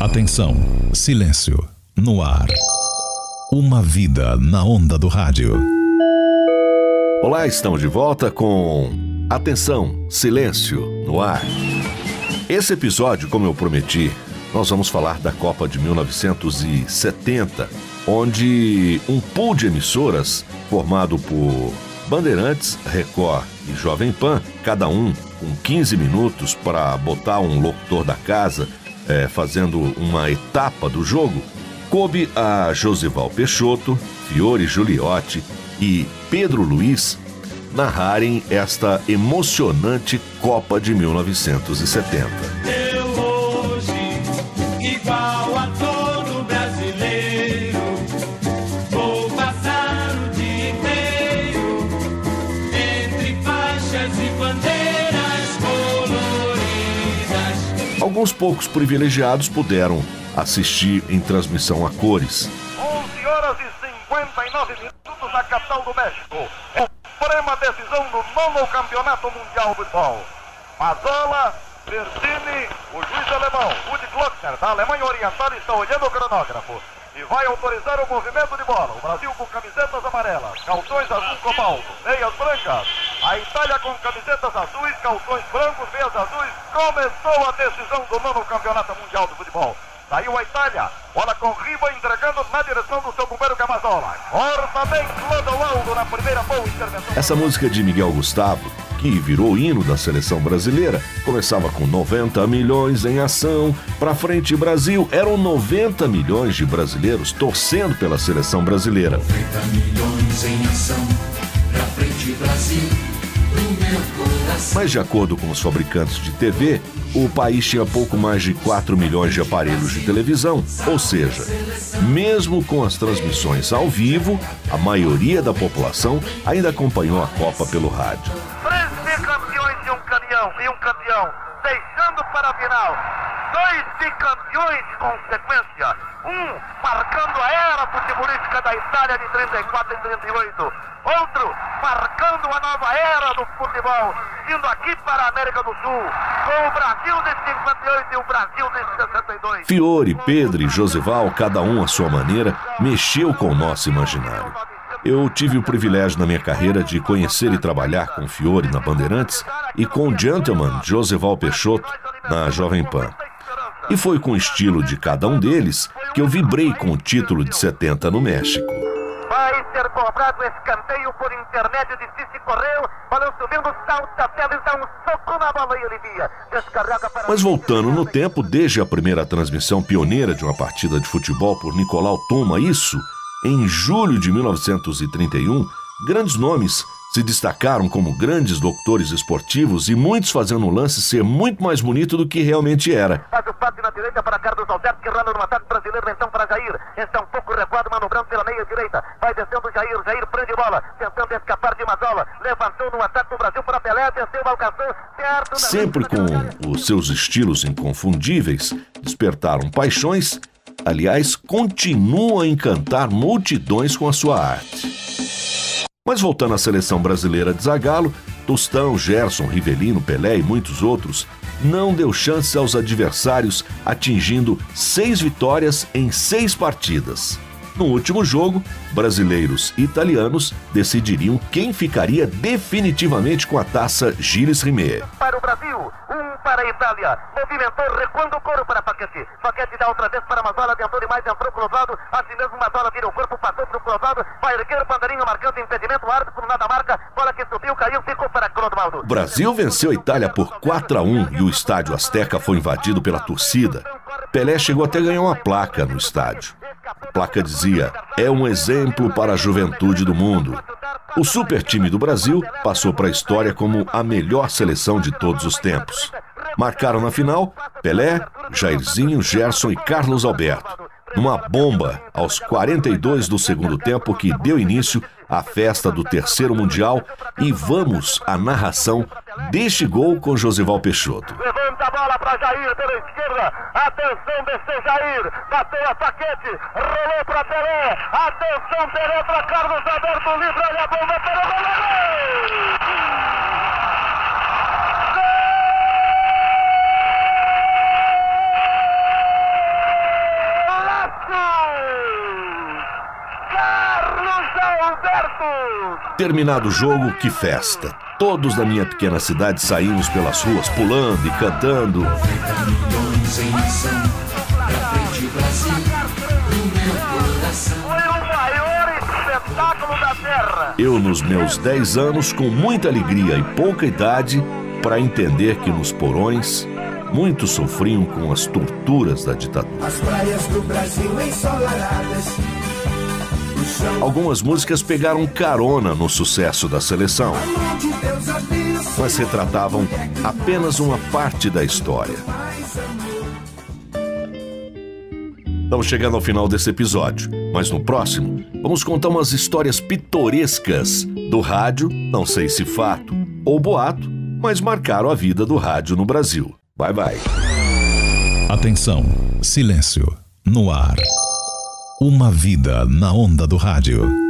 Atenção, silêncio, no ar. Uma vida na onda do rádio. Olá, estamos de volta com Atenção, silêncio, no ar. Esse episódio, como eu prometi, nós vamos falar da Copa de 1970, onde um pool de emissoras formado por Bandeirantes, Record e Jovem Pan, cada um com 15 minutos para botar um locutor da casa é, fazendo uma etapa do jogo, coube a Josival Peixoto, Fiore Giuliotti e Pedro Luiz narrarem esta emocionante Copa de 1970. Alguns poucos privilegiados puderam assistir em transmissão a cores. 11 horas e 59 minutos na capital do México. É suprema decisão do nono campeonato mundial de futebol. Mazola, Bertini, o juiz alemão, Rudi Glockner, da Alemanha Oriental, está olhando o cronógrafo. E vai autorizar o movimento de bola. O Brasil com camisetas amarelas, calções azul cobalto, meias brancas. A Itália com camisetas azuis, calções brancos, meias azuis. Começou a decisão do nono campeonato mundial de futebol. Saiu a Itália, bola com Riva entregando na direção do seu companheiro Camazola. Corta bem Clodoaldo na primeira boa intervenção. Essa música de Miguel Gustavo, que virou hino da seleção brasileira, começava com 90 milhões em ação. Pra frente Brasil, eram 90 milhões de brasileiros torcendo pela seleção brasileira. 90 milhões em ação, pra frente Brasil. Mas de acordo com os fabricantes de TV, o país tinha pouco mais de 4 milhões de aparelhos de televisão, ou seja, mesmo com as transmissões ao vivo, a maioria da população ainda acompanhou a Copa pelo rádio. Três bicampeões e um campeão, e um campeão, deixando para a final. Dois bicampeões com sequência. Um marcando a era futebolística da Itália de 34 e 38. Outro marcando a nova era do futebol, aqui para a América do Sul, com o Brasil de 58 e o Brasil de 62. Fiore, Pedro e Josival, cada um à sua maneira, mexeu com o nosso imaginário. Eu tive o privilégio na minha carreira de conhecer e trabalhar com Fiore na Bandeirantes e com o gentleman Josival Peixoto na Jovem Pan. E foi com o estilo de cada um deles que eu vibrei com o título de 70 no México. Ser cobrado escanteio por intermédio de Cici Correu. Balão subindo, salta e dá um soco na bola e alivia. Descarrega para... Mas voltando no tempo, desde a primeira transmissão pioneira de uma partida de futebol por Nicolau Toma, isso, em julho de 1931, grandes nomes se destacaram como grandes doutores esportivos e muitos fazendo o lance ser muito mais bonito do que realmente era. Faz o passe na direita para Carlos Alberto, que rola no ataque brasileiro, então para Jair. Está um pouco recuado, manobrando pela meia direita. Vai descendo Jair, Jair prende bola, tentando escapar de Mazola. No ataque do Brasil para Pelé, desceu, da... Sempre com os seus estilos inconfundíveis, despertaram paixões, aliás, continuam a encantar multidões com a sua arte. Mas voltando à seleção brasileira de Zagallo, Tostão, Gerson, Rivelino, Pelé e muitos outros não deu chance aos adversários, atingindo seis vitórias em seis partidas. No último jogo, brasileiros e italianos decidiriam quem ficaria definitivamente com a taça Gilles Rimet. Para o Brasil, um para a Itália. Movimentou, recuando o couro para Paquete. Paquete dá outra vez para Mazola, tentou demais, entrou Clodoaldo. Assim mesmo, Mazola vira o corpo, passou para o Clodoaldo. Vai erguer o bandeirinho, marcando impedimento. O árbitro nada marca. Bola que subiu, caiu, ficou para Clodoaldo. Brasil venceu a Itália por 4 a 1 e o estádio Azteca foi invadido pela torcida. Pelé chegou até a ganhar uma placa no estádio. Placa dizia: É um exemplo para a juventude do mundo. O super time do Brasil passou para a história como a melhor seleção de todos os tempos. Marcaram na final Pelé, Jairzinho, Gerson e Carlos Alberto. Numa bomba aos 42 do segundo tempo que deu início à festa do terceiro Mundial e vamos à narração deste gol com Josival Peixoto. Levanta a bola para Jair pela esquerda. Atenção, desceu Jair. Bateu a paquete. Rolou para Pelé. Atenção, Pelé para Carlos Alberto. Livre, olha a bomba para o goleiro. Terminado o jogo, que festa! Todos da minha pequena cidade saímos pelas ruas pulando e cantando. Eu, nos meus 10 anos, com muita alegria e pouca idade, para entender que nos porões muitos sofriam com as torturas da ditadura. As praias do Brasil. Algumas músicas pegaram carona no sucesso da seleção, mas retratavam apenas uma parte da história. Estamos chegando ao final desse episódio, mas no próximo vamos contar umas histórias pitorescas do rádio, não sei se fato ou boato, mas marcaram a vida do rádio no Brasil. Bye bye. Atenção, silêncio, no ar. Uma vida na onda do rádio.